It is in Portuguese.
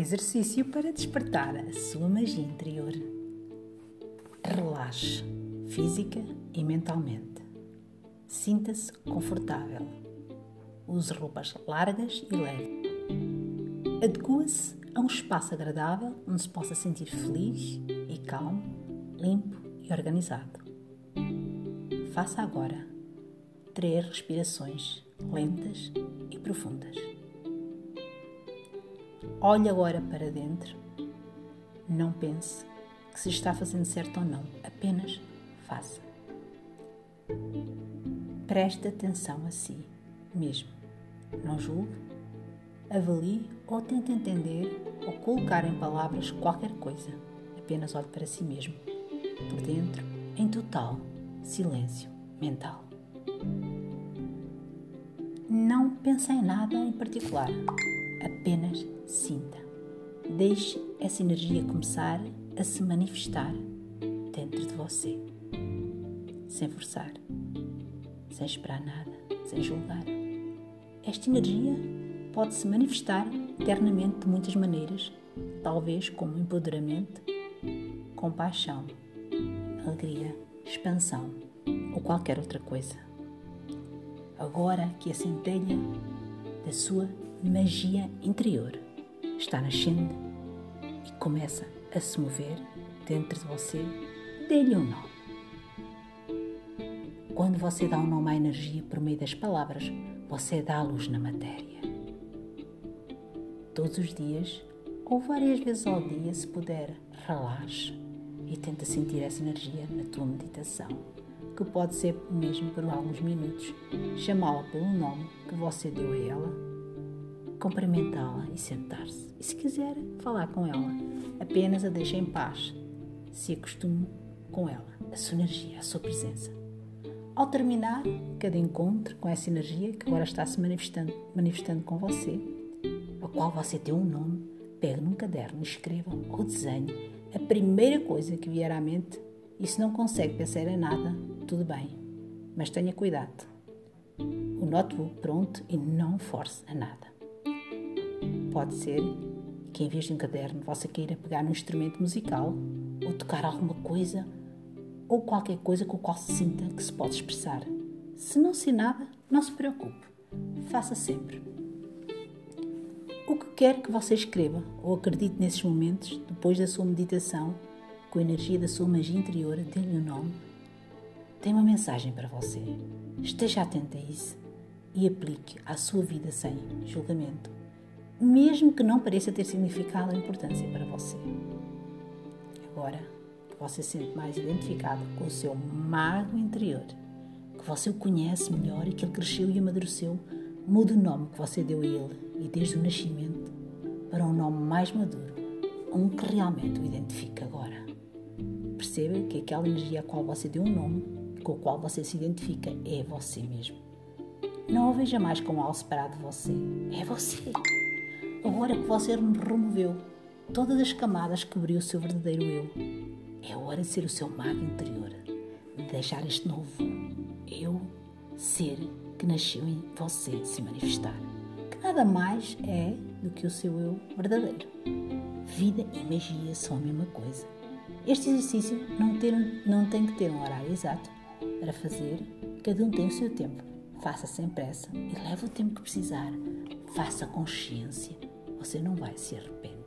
exercício para despertar a sua magia interior. Relaxe física e mentalmente. Sinta-se confortável. Use roupas largas e leves. Adequa-se a um espaço agradável onde se possa sentir feliz e calmo, limpo e organizado. Faça agora três respirações lentas e profundas. Olhe agora para dentro. Não pense que se está fazendo certo ou não, apenas faça. Preste atenção a si mesmo. Não julgue, avalie ou tente entender ou colocar em palavras qualquer coisa. Apenas olhe para si mesmo, por dentro, em total silêncio mental. Não pense em nada em particular, apenas sinta. Deixe essa energia começar a se manifestar dentro de você, sem forçar, sem esperar nada, sem julgar. Esta energia pode se manifestar internamente de muitas maneiras, talvez como empoderamento, compaixão, alegria, expansão ou qualquer outra coisa. Agora que a centelha da sua magia interior está nascendo e começa a se mover dentro de você, dê-lhe um nome. Quando você dá um nome à energia por meio das palavras, você dá a luz na matéria. Todos os dias, ou várias vezes ao dia, se puder, relaxe e tenta sentir essa energia na tua meditação, que pode ser mesmo por alguns minutos, chamá-la pelo nome que você deu a ela, cumprimentá-la e sentar-se. E se quiser falar com ela, apenas a deixe em paz, se acostume com ela, a sua energia, a sua presença. Ao terminar cada encontro com essa energia que agora está se manifestando, manifestando com você, a qual você deu um nome, pegue num caderno, escreva ou desenhe a primeira coisa que vier à mente e se não consegue pensar em nada, tudo bem, mas tenha cuidado. O notebook pronto e não force a nada. Pode ser que em vez de um caderno você queira pegar num instrumento musical ou tocar alguma coisa ou qualquer coisa com o qual se sinta que se pode expressar. Se não se nada, não se preocupe. Faça sempre. O que quer que você escreva ou acredite nesses momentos, depois da sua meditação, com a energia da sua magia interior, dê-lhe o um nome, tem uma mensagem para você. Esteja atento a isso e aplique à sua vida sem julgamento, mesmo que não pareça ter significado ou importância para você. Agora você se sente mais identificado com o seu mago interior, que você o conhece melhor e que ele cresceu e amadureceu, mude o nome que você deu a ele e desde o nascimento para um nome mais maduro, um que realmente o identifica agora. Perceba que aquela energia a qual você deu um nome, com o qual você se identifica, é você mesmo. Não a veja mais como algo separado de você. É você. Agora que você removeu todas as camadas que cobriu o seu verdadeiro eu, é hora de ser o seu mago interior, de deixar este novo eu ser que nasceu em você se manifestar. Que nada mais é do que o seu eu verdadeiro. Vida e magia são a mesma coisa. Este exercício não, ter, não tem que ter um horário exato para fazer, cada um tem o seu tempo. Faça sem pressa e leve o tempo que precisar. Faça consciência, você não vai se arrepender.